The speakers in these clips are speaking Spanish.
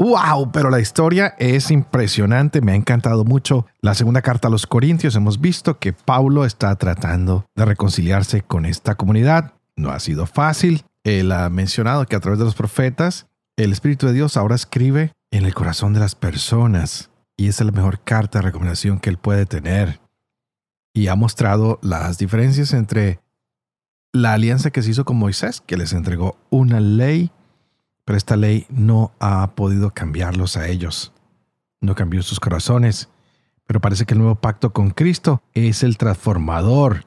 ¡Wow! Pero la historia es impresionante, me ha encantado mucho. La segunda carta a los Corintios hemos visto que Pablo está tratando de reconciliarse con esta comunidad. No ha sido fácil. Él ha mencionado que a través de los profetas, el Espíritu de Dios ahora escribe en el corazón de las personas. Y esa es la mejor carta de recomendación que él puede tener. Y ha mostrado las diferencias entre la alianza que se hizo con Moisés, que les entregó una ley pero esta ley no ha podido cambiarlos a ellos. No cambió sus corazones. Pero parece que el nuevo pacto con Cristo es el transformador.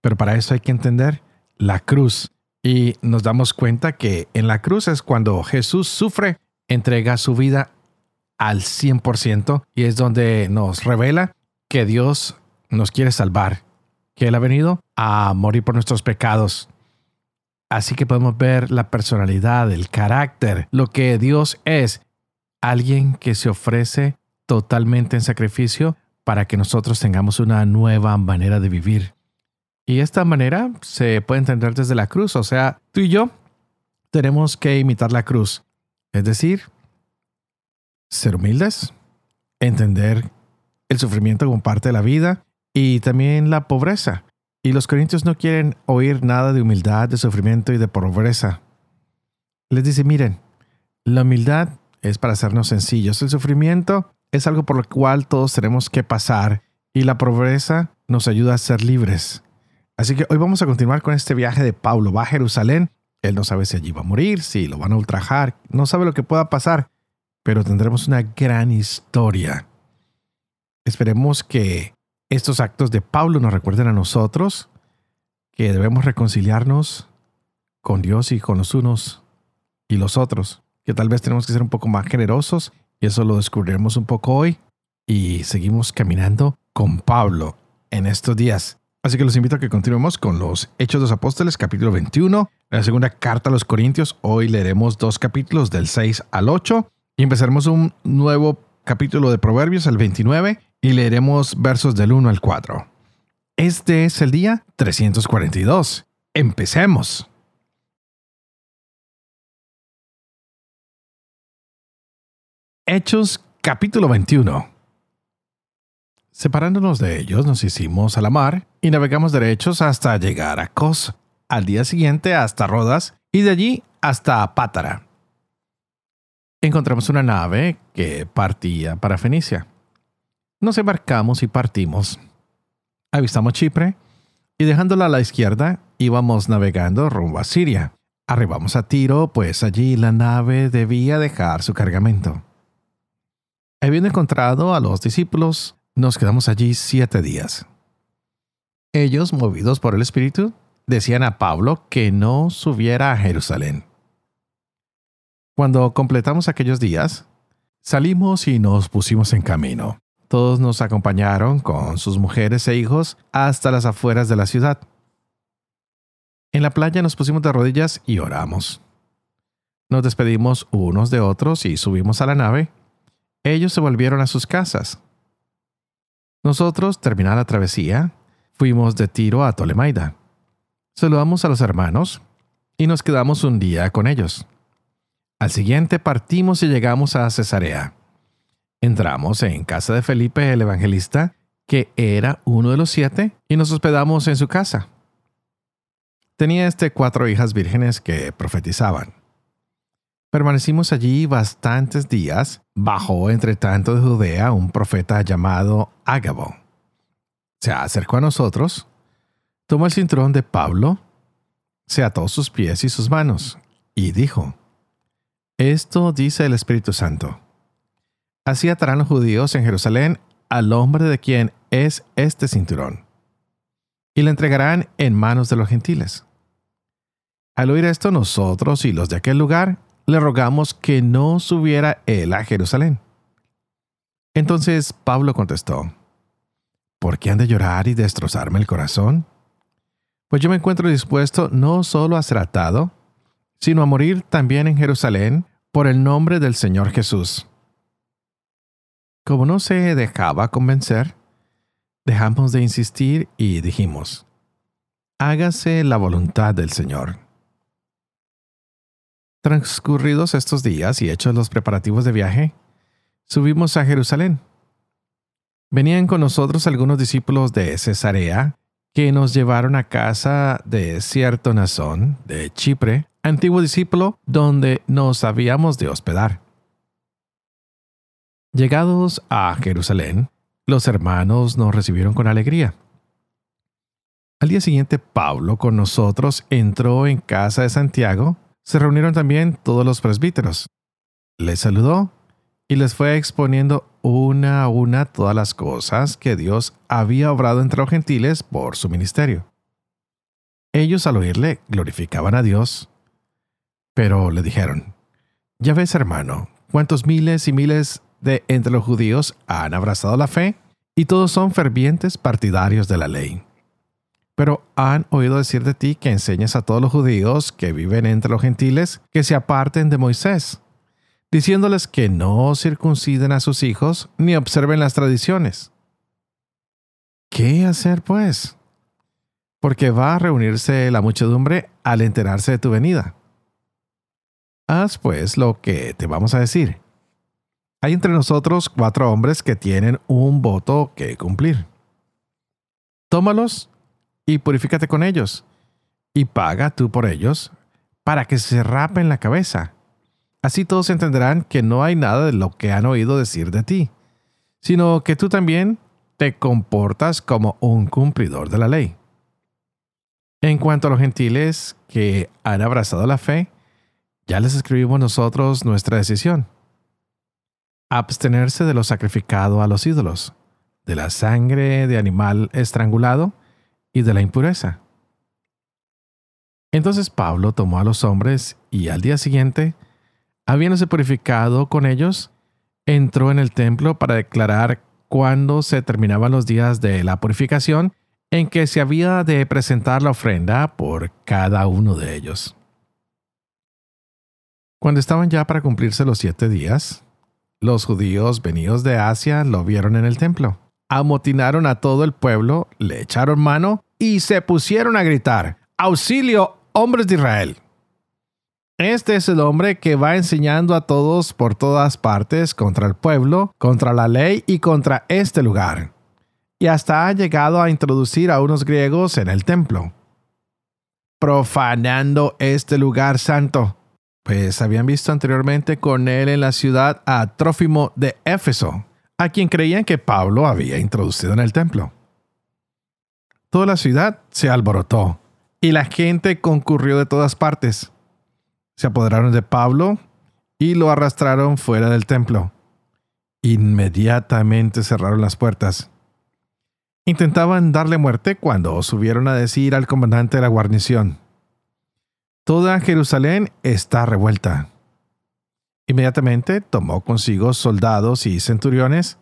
Pero para eso hay que entender la cruz. Y nos damos cuenta que en la cruz es cuando Jesús sufre, entrega su vida al 100% y es donde nos revela que Dios nos quiere salvar, que Él ha venido a morir por nuestros pecados, Así que podemos ver la personalidad, el carácter, lo que Dios es. Alguien que se ofrece totalmente en sacrificio para que nosotros tengamos una nueva manera de vivir. Y esta manera se puede entender desde la cruz, o sea, tú y yo tenemos que imitar la cruz. Es decir, ser humildes, entender el sufrimiento como parte de la vida y también la pobreza. Y los corintios no quieren oír nada de humildad, de sufrimiento y de pobreza. Les dice, miren, la humildad es para hacernos sencillos. El sufrimiento es algo por lo cual todos tenemos que pasar y la pobreza nos ayuda a ser libres. Así que hoy vamos a continuar con este viaje de Pablo. Va a Jerusalén. Él no sabe si allí va a morir, si lo van a ultrajar, no sabe lo que pueda pasar, pero tendremos una gran historia. Esperemos que estos actos de Pablo nos recuerden a nosotros que debemos reconciliarnos con Dios y con los unos y los otros, que tal vez tenemos que ser un poco más generosos y eso lo descubriremos un poco hoy y seguimos caminando con Pablo en estos días. Así que los invito a que continuemos con los Hechos de los Apóstoles, capítulo 21, la segunda carta a los Corintios. Hoy leeremos dos capítulos del 6 al 8 y empezaremos un nuevo capítulo de Proverbios, el 29, y leeremos versos del 1 al 4. Este es el día 342. Empecemos. Hechos capítulo 21. Separándonos de ellos, nos hicimos a la mar y navegamos derechos hasta llegar a Cos, al día siguiente hasta Rodas y de allí hasta Pátara. Encontramos una nave que partía para Fenicia nos embarcamos y partimos. Avistamos Chipre y dejándola a la izquierda íbamos navegando rumbo a Siria. Arribamos a Tiro, pues allí la nave debía dejar su cargamento. Habiendo encontrado a los discípulos, nos quedamos allí siete días. Ellos, movidos por el Espíritu, decían a Pablo que no subiera a Jerusalén. Cuando completamos aquellos días, salimos y nos pusimos en camino. Todos nos acompañaron con sus mujeres e hijos hasta las afueras de la ciudad. En la playa nos pusimos de rodillas y oramos. Nos despedimos unos de otros y subimos a la nave. Ellos se volvieron a sus casas. Nosotros, terminada la travesía, fuimos de Tiro a Tolemaida. Saludamos a los hermanos y nos quedamos un día con ellos. Al siguiente partimos y llegamos a Cesarea. Entramos en casa de Felipe el Evangelista, que era uno de los siete, y nos hospedamos en su casa. Tenía este cuatro hijas vírgenes que profetizaban. Permanecimos allí bastantes días. Bajó entre tanto de Judea un profeta llamado Ágabo. Se acercó a nosotros, tomó el cinturón de Pablo, se ató sus pies y sus manos, y dijo, Esto dice el Espíritu Santo Así atarán los judíos en Jerusalén al hombre de quien es este cinturón, y le entregarán en manos de los gentiles. Al oír esto, nosotros y los de aquel lugar le rogamos que no subiera él a Jerusalén. Entonces Pablo contestó, ¿por qué han de llorar y destrozarme el corazón? Pues yo me encuentro dispuesto no solo a ser atado, sino a morir también en Jerusalén por el nombre del Señor Jesús. Como no se dejaba convencer, dejamos de insistir y dijimos, hágase la voluntad del Señor. Transcurridos estos días y hechos los preparativos de viaje, subimos a Jerusalén. Venían con nosotros algunos discípulos de Cesarea que nos llevaron a casa de cierto Nazón de Chipre, antiguo discípulo donde nos habíamos de hospedar. Llegados a Jerusalén, los hermanos nos recibieron con alegría. Al día siguiente, Pablo con nosotros entró en casa de Santiago se reunieron también todos los presbíteros. Les saludó y les fue exponiendo una a una todas las cosas que Dios había obrado entre los gentiles por su ministerio. Ellos al oírle glorificaban a Dios, pero le dijeron, Ya ves hermano, cuántos miles y miles de entre los judíos han abrazado la fe y todos son fervientes partidarios de la ley pero han oído decir de ti que enseñas a todos los judíos que viven entre los gentiles que se aparten de Moisés, diciéndoles que no circunciden a sus hijos ni observen las tradiciones. ¿Qué hacer pues? Porque va a reunirse la muchedumbre al enterarse de tu venida. Haz pues lo que te vamos a decir. Hay entre nosotros cuatro hombres que tienen un voto que cumplir. Tómalos y purifícate con ellos, y paga tú por ellos, para que se rapen la cabeza. Así todos entenderán que no hay nada de lo que han oído decir de ti, sino que tú también te comportas como un cumplidor de la ley. En cuanto a los gentiles que han abrazado la fe, ya les escribimos nosotros nuestra decisión. Abstenerse de lo sacrificado a los ídolos, de la sangre de animal estrangulado, y de la impureza. Entonces Pablo tomó a los hombres y al día siguiente, habiéndose purificado con ellos, entró en el templo para declarar cuándo se terminaban los días de la purificación en que se había de presentar la ofrenda por cada uno de ellos. Cuando estaban ya para cumplirse los siete días, los judíos venidos de Asia lo vieron en el templo. Amotinaron a todo el pueblo, le echaron mano y se pusieron a gritar, Auxilio, hombres de Israel. Este es el hombre que va enseñando a todos por todas partes contra el pueblo, contra la ley y contra este lugar. Y hasta ha llegado a introducir a unos griegos en el templo, profanando este lugar santo, pues habían visto anteriormente con él en la ciudad a Trófimo de Éfeso, a quien creían que Pablo había introducido en el templo. Toda la ciudad se alborotó y la gente concurrió de todas partes. Se apoderaron de Pablo y lo arrastraron fuera del templo. Inmediatamente cerraron las puertas. Intentaban darle muerte cuando subieron a decir al comandante de la guarnición, Toda Jerusalén está revuelta. Inmediatamente tomó consigo soldados y centuriones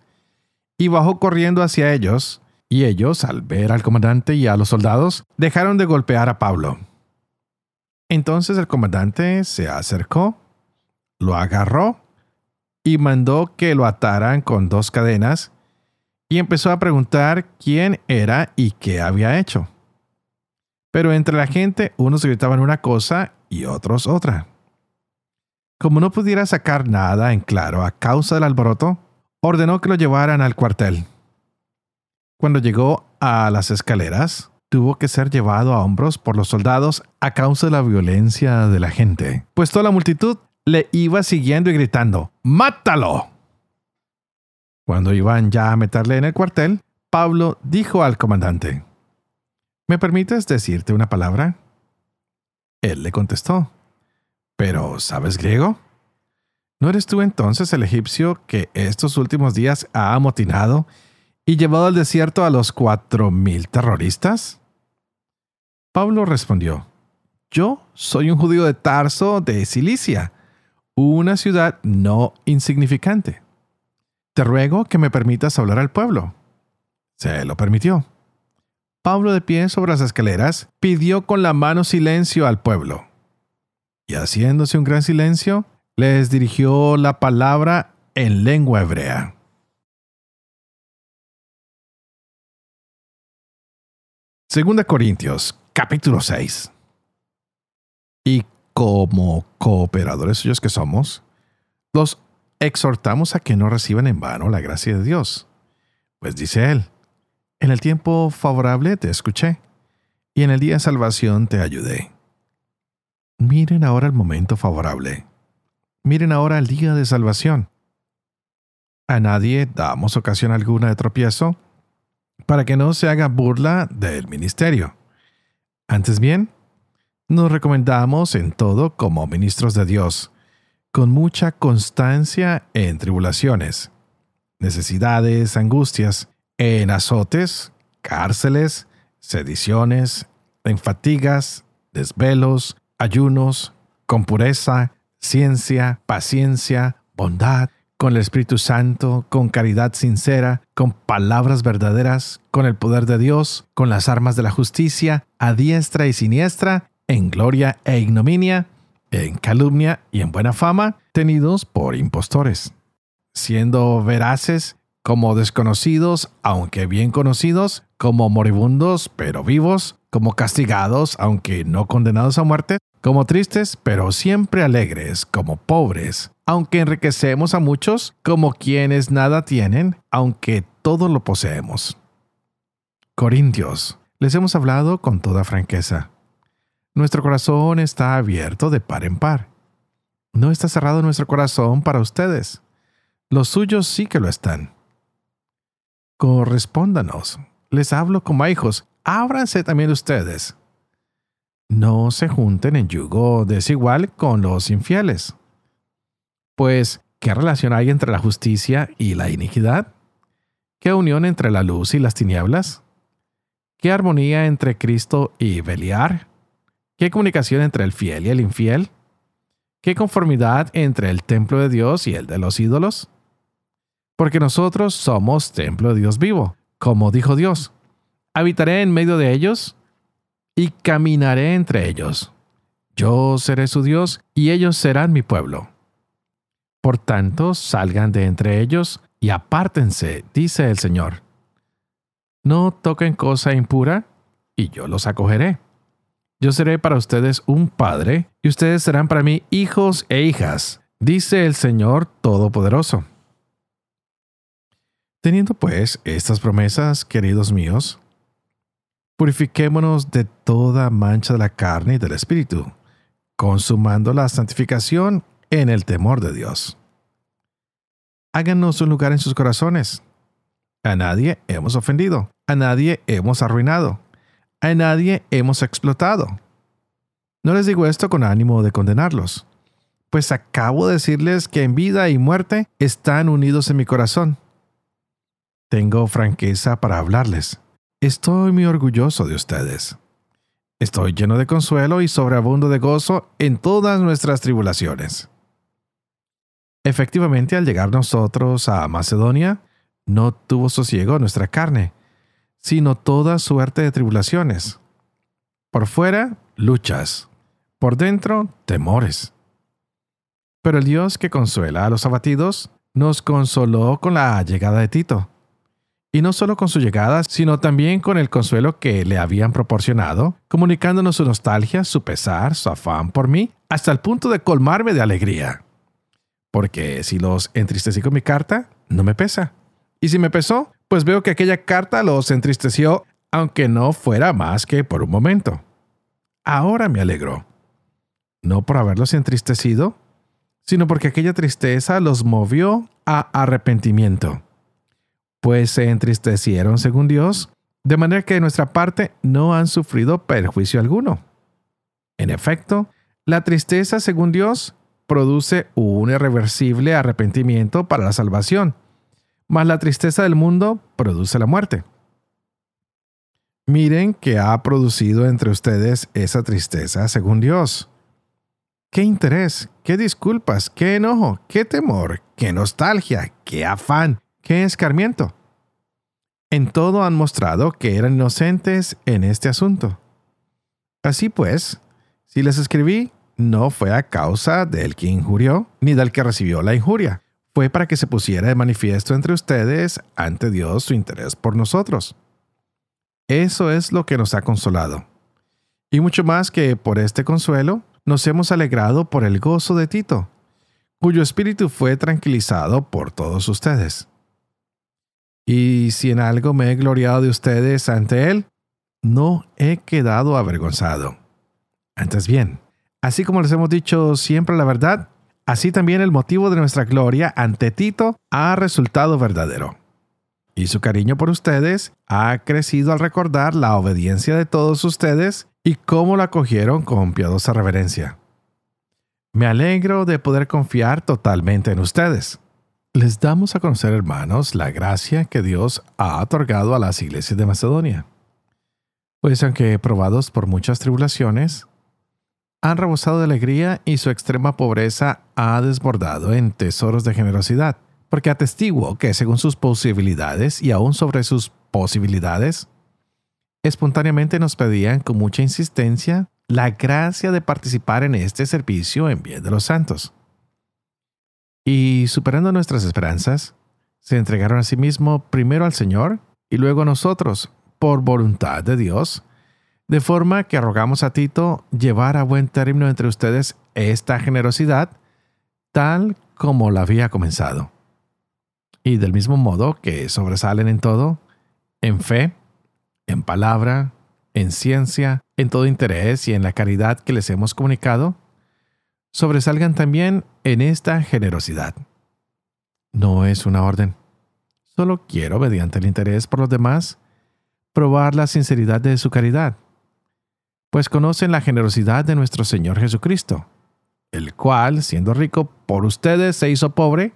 y bajó corriendo hacia ellos y ellos, al ver al comandante y a los soldados, dejaron de golpear a Pablo. Entonces el comandante se acercó, lo agarró y mandó que lo ataran con dos cadenas y empezó a preguntar quién era y qué había hecho. Pero entre la gente unos gritaban una cosa y otros otra. Como no pudiera sacar nada en claro a causa del alboroto, ordenó que lo llevaran al cuartel. Cuando llegó a las escaleras, tuvo que ser llevado a hombros por los soldados a causa de la violencia de la gente, pues toda la multitud le iba siguiendo y gritando, ¡Mátalo! Cuando iban ya a meterle en el cuartel, Pablo dijo al comandante, ¿Me permites decirte una palabra? Él le contestó, ¿pero sabes griego? ¿No eres tú entonces el egipcio que estos últimos días ha amotinado y llevado al desierto a los cuatro mil terroristas? Pablo respondió, Yo soy un judío de Tarso de Cilicia, una ciudad no insignificante. Te ruego que me permitas hablar al pueblo. Se lo permitió. Pablo de pie sobre las escaleras pidió con la mano silencio al pueblo. Y haciéndose un gran silencio, les dirigió la palabra en lengua hebrea. Segunda Corintios, capítulo 6. Y como cooperadores suyos que somos, los exhortamos a que no reciban en vano la gracia de Dios. Pues dice él, en el tiempo favorable te escuché, y en el día de salvación te ayudé. Miren ahora el momento favorable. Miren ahora el día de salvación. A nadie damos ocasión alguna de tropiezo para que no se haga burla del ministerio. Antes bien, nos recomendamos en todo como ministros de Dios, con mucha constancia en tribulaciones, necesidades, angustias, en azotes, cárceles, sediciones, en fatigas, desvelos, ayunos, con pureza, ciencia, paciencia, bondad, con el Espíritu Santo, con caridad sincera, con palabras verdaderas, con el poder de Dios, con las armas de la justicia, a diestra y siniestra, en gloria e ignominia, en calumnia y en buena fama, tenidos por impostores, siendo veraces como desconocidos, aunque bien conocidos, como moribundos, pero vivos, como castigados, aunque no condenados a muerte, como tristes, pero siempre alegres, como pobres, aunque enriquecemos a muchos, como quienes nada tienen, aunque todo lo poseemos. Corintios, les hemos hablado con toda franqueza. Nuestro corazón está abierto de par en par. No está cerrado nuestro corazón para ustedes. Los suyos sí que lo están. Correspóndanos. Les hablo como hijos. Ábranse también ustedes no se junten en yugo desigual con los infieles. Pues, ¿qué relación hay entre la justicia y la iniquidad? ¿Qué unión entre la luz y las tinieblas? ¿Qué armonía entre Cristo y Beliar? ¿Qué comunicación entre el fiel y el infiel? ¿Qué conformidad entre el templo de Dios y el de los ídolos? Porque nosotros somos templo de Dios vivo, como dijo Dios. Habitaré en medio de ellos y caminaré entre ellos. Yo seré su Dios y ellos serán mi pueblo. Por tanto, salgan de entre ellos y apártense, dice el Señor. No toquen cosa impura, y yo los acogeré. Yo seré para ustedes un padre, y ustedes serán para mí hijos e hijas, dice el Señor Todopoderoso. Teniendo pues estas promesas, queridos míos, Purifiquémonos de toda mancha de la carne y del espíritu, consumando la santificación en el temor de Dios. Háganos un lugar en sus corazones. A nadie hemos ofendido, a nadie hemos arruinado, a nadie hemos explotado. No les digo esto con ánimo de condenarlos, pues acabo de decirles que en vida y muerte están unidos en mi corazón. Tengo franqueza para hablarles Estoy muy orgulloso de ustedes. Estoy lleno de consuelo y sobreabundo de gozo en todas nuestras tribulaciones. Efectivamente, al llegar nosotros a Macedonia, no tuvo sosiego nuestra carne, sino toda suerte de tribulaciones. Por fuera, luchas. Por dentro, temores. Pero el Dios que consuela a los abatidos nos consoló con la llegada de Tito y no solo con su llegada, sino también con el consuelo que le habían proporcionado, comunicándonos su nostalgia, su pesar, su afán por mí, hasta el punto de colmarme de alegría. Porque si los entristecí con mi carta, no me pesa. Y si me pesó, pues veo que aquella carta los entristeció, aunque no fuera más que por un momento. Ahora me alegro. No por haberlos entristecido, sino porque aquella tristeza los movió a arrepentimiento pues se entristecieron según Dios, de manera que de nuestra parte no han sufrido perjuicio alguno. En efecto, la tristeza según Dios produce un irreversible arrepentimiento para la salvación, mas la tristeza del mundo produce la muerte. Miren que ha producido entre ustedes esa tristeza según Dios. ¿Qué interés? ¿Qué disculpas? ¿Qué enojo? ¿Qué temor? ¿Qué nostalgia? ¿Qué afán? ¿Qué escarmiento? En todo han mostrado que eran inocentes en este asunto. Así pues, si les escribí, no fue a causa del que injurió, ni del que recibió la injuria. Fue para que se pusiera de manifiesto entre ustedes ante Dios su interés por nosotros. Eso es lo que nos ha consolado. Y mucho más que por este consuelo, nos hemos alegrado por el gozo de Tito, cuyo espíritu fue tranquilizado por todos ustedes. Y si en algo me he gloriado de ustedes ante Él, no he quedado avergonzado. Antes bien, así como les hemos dicho siempre la verdad, así también el motivo de nuestra gloria ante Tito ha resultado verdadero. Y su cariño por ustedes ha crecido al recordar la obediencia de todos ustedes y cómo la acogieron con piadosa reverencia. Me alegro de poder confiar totalmente en ustedes. Les damos a conocer, hermanos, la gracia que Dios ha otorgado a las iglesias de Macedonia. Pues aunque probados por muchas tribulaciones, han rebosado de alegría y su extrema pobreza ha desbordado en tesoros de generosidad, porque atestiguo que según sus posibilidades y aún sobre sus posibilidades, espontáneamente nos pedían con mucha insistencia la gracia de participar en este servicio en bien de los santos. Y superando nuestras esperanzas, se entregaron a sí mismo primero al Señor y luego a nosotros, por voluntad de Dios, de forma que rogamos a Tito llevar a buen término entre ustedes esta generosidad, tal como la había comenzado. Y del mismo modo que sobresalen en todo, en fe, en palabra, en ciencia, en todo interés y en la caridad que les hemos comunicado, sobresalgan también en esta generosidad. No es una orden. Solo quiero, mediante el interés por los demás, probar la sinceridad de su caridad, pues conocen la generosidad de nuestro Señor Jesucristo, el cual, siendo rico por ustedes, se hizo pobre,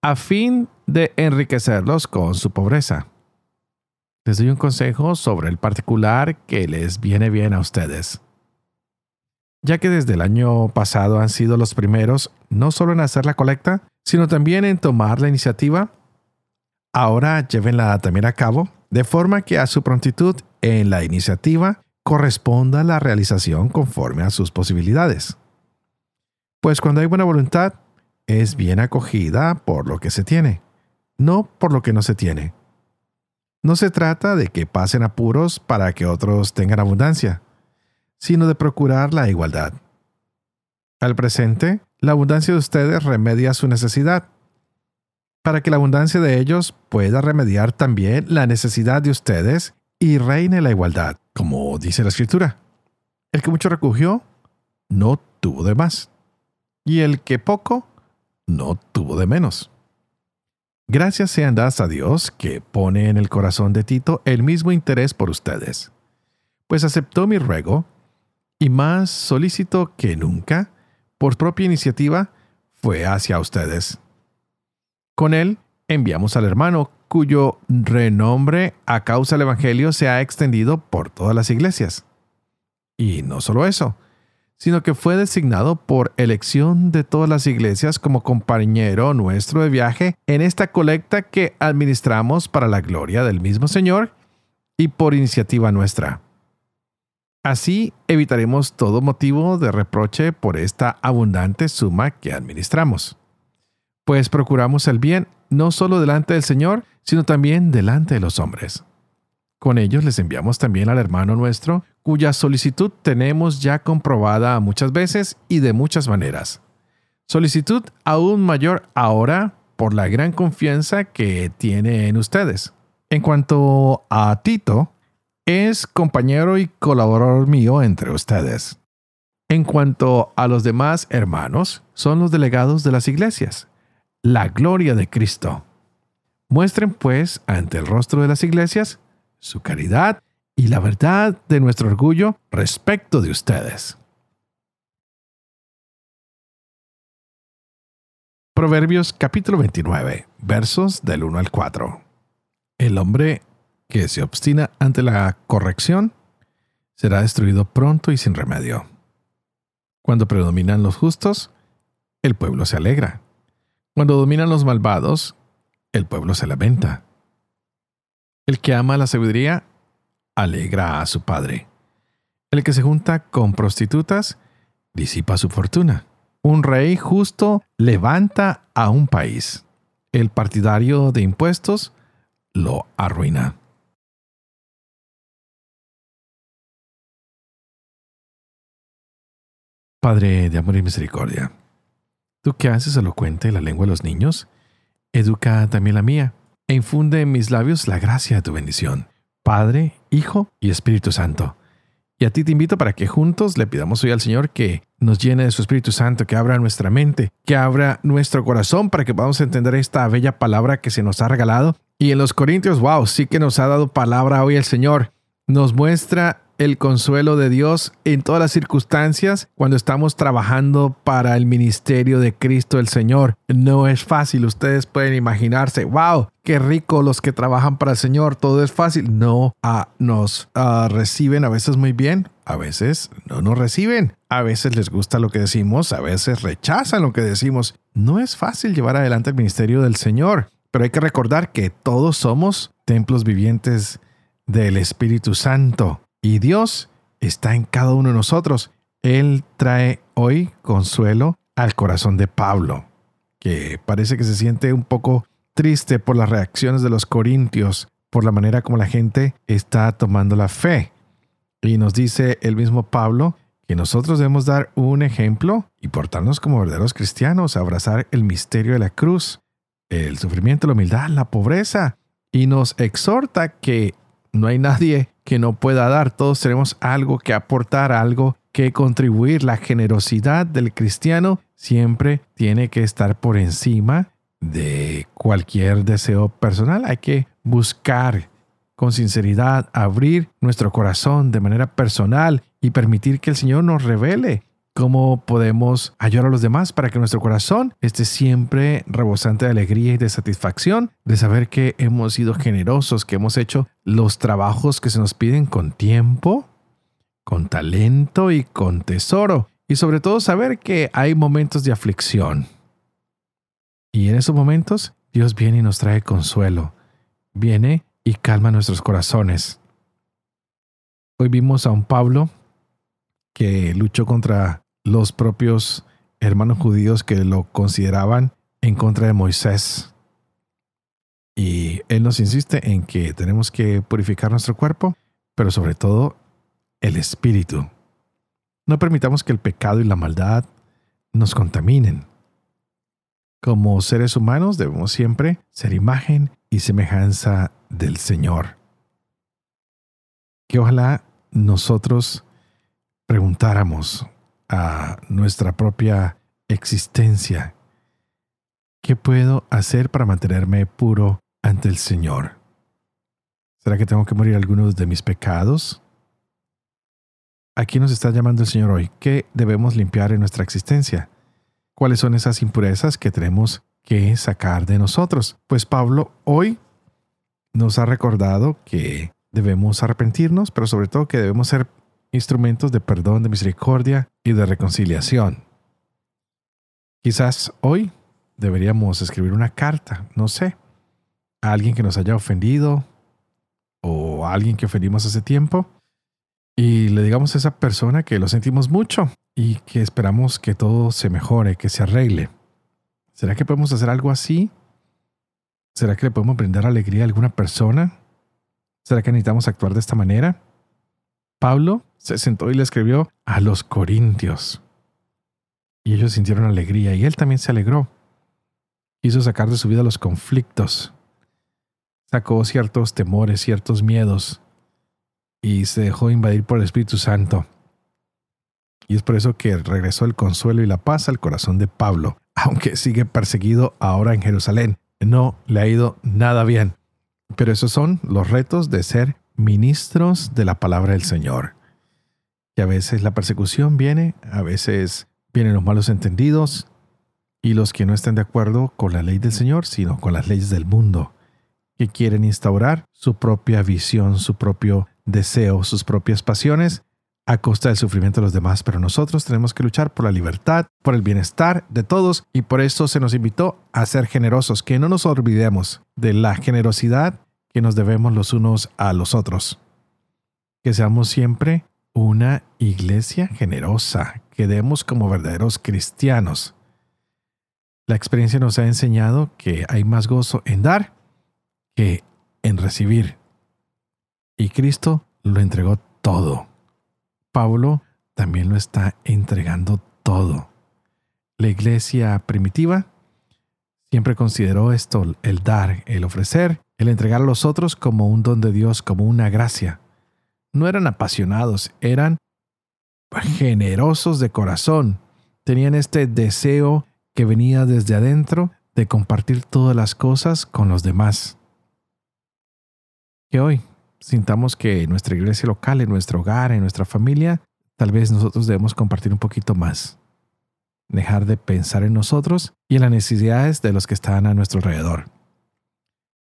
a fin de enriquecerlos con su pobreza. Les doy un consejo sobre el particular que les viene bien a ustedes ya que desde el año pasado han sido los primeros no solo en hacer la colecta, sino también en tomar la iniciativa. Ahora llévenla también a cabo, de forma que a su prontitud en la iniciativa corresponda la realización conforme a sus posibilidades. Pues cuando hay buena voluntad, es bien acogida por lo que se tiene, no por lo que no se tiene. No se trata de que pasen apuros para que otros tengan abundancia sino de procurar la igualdad. Al presente, la abundancia de ustedes remedia su necesidad, para que la abundancia de ellos pueda remediar también la necesidad de ustedes y reine la igualdad, como dice la Escritura. El que mucho recogió, no tuvo de más, y el que poco, no tuvo de menos. Gracias sean dadas a Dios que pone en el corazón de Tito el mismo interés por ustedes, pues aceptó mi ruego y más solícito que nunca, por propia iniciativa, fue hacia ustedes. Con él enviamos al hermano cuyo renombre a causa del Evangelio se ha extendido por todas las iglesias. Y no solo eso, sino que fue designado por elección de todas las iglesias como compañero nuestro de viaje en esta colecta que administramos para la gloria del mismo Señor y por iniciativa nuestra. Así evitaremos todo motivo de reproche por esta abundante suma que administramos. Pues procuramos el bien no solo delante del Señor, sino también delante de los hombres. Con ellos les enviamos también al hermano nuestro, cuya solicitud tenemos ya comprobada muchas veces y de muchas maneras. Solicitud aún mayor ahora por la gran confianza que tiene en ustedes. En cuanto a Tito, es compañero y colaborador mío entre ustedes. En cuanto a los demás hermanos, son los delegados de las iglesias. La gloria de Cristo. Muestren pues ante el rostro de las iglesias su caridad y la verdad de nuestro orgullo respecto de ustedes. Proverbios capítulo 29, versos del 1 al 4. El hombre que se obstina ante la corrección será destruido pronto y sin remedio. Cuando predominan los justos, el pueblo se alegra. Cuando dominan los malvados, el pueblo se lamenta. El que ama la sabiduría alegra a su padre. El que se junta con prostitutas disipa su fortuna. Un rey justo levanta a un país. El partidario de impuestos lo arruina. Padre de amor y misericordia, tú que haces elocuente la lengua de los niños, educa también la mía, e infunde en mis labios la gracia de tu bendición. Padre, Hijo y Espíritu Santo. Y a ti te invito para que juntos le pidamos hoy al Señor que nos llene de su Espíritu Santo, que abra nuestra mente, que abra nuestro corazón para que podamos entender esta bella palabra que se nos ha regalado. Y en los Corintios, wow, sí que nos ha dado palabra hoy el Señor. Nos muestra el consuelo de Dios en todas las circunstancias cuando estamos trabajando para el ministerio de Cristo el Señor. No es fácil, ustedes pueden imaginarse, wow, qué rico los que trabajan para el Señor, todo es fácil. No, ah, nos reciben a veces muy bien, a veces no nos reciben, a veces les gusta lo que decimos, a veces rechazan lo que decimos. No es fácil llevar adelante el ministerio del Señor, pero hay que recordar que todos somos templos vivientes del Espíritu Santo. Y Dios está en cada uno de nosotros. Él trae hoy consuelo al corazón de Pablo, que parece que se siente un poco triste por las reacciones de los corintios, por la manera como la gente está tomando la fe. Y nos dice el mismo Pablo que nosotros debemos dar un ejemplo y portarnos como verdaderos cristianos, abrazar el misterio de la cruz, el sufrimiento, la humildad, la pobreza. Y nos exhorta que no hay nadie que no pueda dar. Todos tenemos algo que aportar, algo que contribuir. La generosidad del cristiano siempre tiene que estar por encima de cualquier deseo personal. Hay que buscar con sinceridad, abrir nuestro corazón de manera personal y permitir que el Señor nos revele cómo podemos ayudar a los demás para que nuestro corazón esté siempre rebosante de alegría y de satisfacción de saber que hemos sido generosos, que hemos hecho los trabajos que se nos piden con tiempo, con talento y con tesoro. Y sobre todo saber que hay momentos de aflicción. Y en esos momentos Dios viene y nos trae consuelo. Viene y calma nuestros corazones. Hoy vimos a un Pablo que luchó contra los propios hermanos judíos que lo consideraban en contra de Moisés. Y él nos insiste en que tenemos que purificar nuestro cuerpo, pero sobre todo el espíritu. No permitamos que el pecado y la maldad nos contaminen. Como seres humanos debemos siempre ser imagen y semejanza del Señor. Que ojalá nosotros preguntáramos a nuestra propia existencia. ¿Qué puedo hacer para mantenerme puro ante el Señor? ¿Será que tengo que morir algunos de mis pecados? Aquí nos está llamando el Señor hoy. ¿Qué debemos limpiar en nuestra existencia? ¿Cuáles son esas impurezas que tenemos que sacar de nosotros? Pues Pablo hoy nos ha recordado que debemos arrepentirnos, pero sobre todo que debemos ser instrumentos de perdón, de misericordia y de reconciliación. Quizás hoy deberíamos escribir una carta, no sé, a alguien que nos haya ofendido o a alguien que ofendimos hace tiempo y le digamos a esa persona que lo sentimos mucho y que esperamos que todo se mejore, que se arregle. ¿Será que podemos hacer algo así? ¿Será que le podemos brindar alegría a alguna persona? ¿Será que necesitamos actuar de esta manera? Pablo se sentó y le escribió a los corintios. Y ellos sintieron alegría y él también se alegró. Quiso sacar de su vida los conflictos. Sacó ciertos temores, ciertos miedos y se dejó invadir por el Espíritu Santo. Y es por eso que regresó el consuelo y la paz al corazón de Pablo, aunque sigue perseguido ahora en Jerusalén. No le ha ido nada bien. Pero esos son los retos de ser ministros de la palabra del Señor. Y a veces la persecución viene, a veces vienen los malos entendidos y los que no están de acuerdo con la ley del Señor, sino con las leyes del mundo, que quieren instaurar su propia visión, su propio deseo, sus propias pasiones a costa del sufrimiento de los demás, pero nosotros tenemos que luchar por la libertad, por el bienestar de todos y por eso se nos invitó a ser generosos, que no nos olvidemos de la generosidad que nos debemos los unos a los otros. Que seamos siempre una iglesia generosa, que demos como verdaderos cristianos. La experiencia nos ha enseñado que hay más gozo en dar que en recibir. Y Cristo lo entregó todo. Pablo también lo está entregando todo. La iglesia primitiva siempre consideró esto, el dar, el ofrecer, el entregar a los otros como un don de Dios, como una gracia. No eran apasionados, eran generosos de corazón. Tenían este deseo que venía desde adentro de compartir todas las cosas con los demás. Que hoy sintamos que en nuestra iglesia local, en nuestro hogar, en nuestra familia, tal vez nosotros debemos compartir un poquito más. Dejar de pensar en nosotros y en las necesidades de los que están a nuestro alrededor.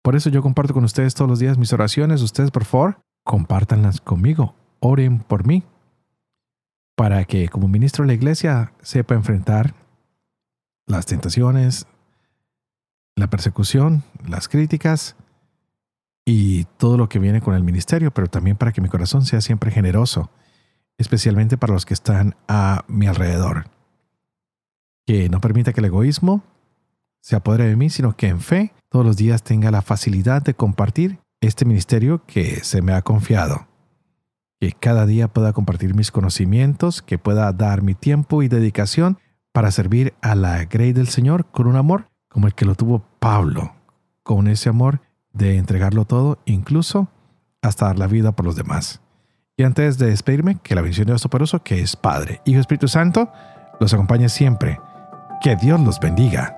Por eso yo comparto con ustedes todos los días mis oraciones. Ustedes, por favor, compártanlas conmigo. Oren por mí. Para que como ministro de la iglesia sepa enfrentar las tentaciones, la persecución, las críticas y todo lo que viene con el ministerio, pero también para que mi corazón sea siempre generoso, especialmente para los que están a mi alrededor. Que no permita que el egoísmo se apodere de mí, sino que en fe todos los días tenga la facilidad de compartir este ministerio que se me ha confiado. Que cada día pueda compartir mis conocimientos, que pueda dar mi tiempo y dedicación para servir a la grey del Señor con un amor como el que lo tuvo Pablo, con ese amor de entregarlo todo, incluso hasta dar la vida por los demás. Y antes de despedirme, que la bendición de Dios Toporoso, que es Padre, Hijo Espíritu Santo, los acompañe siempre. Que Dios los bendiga.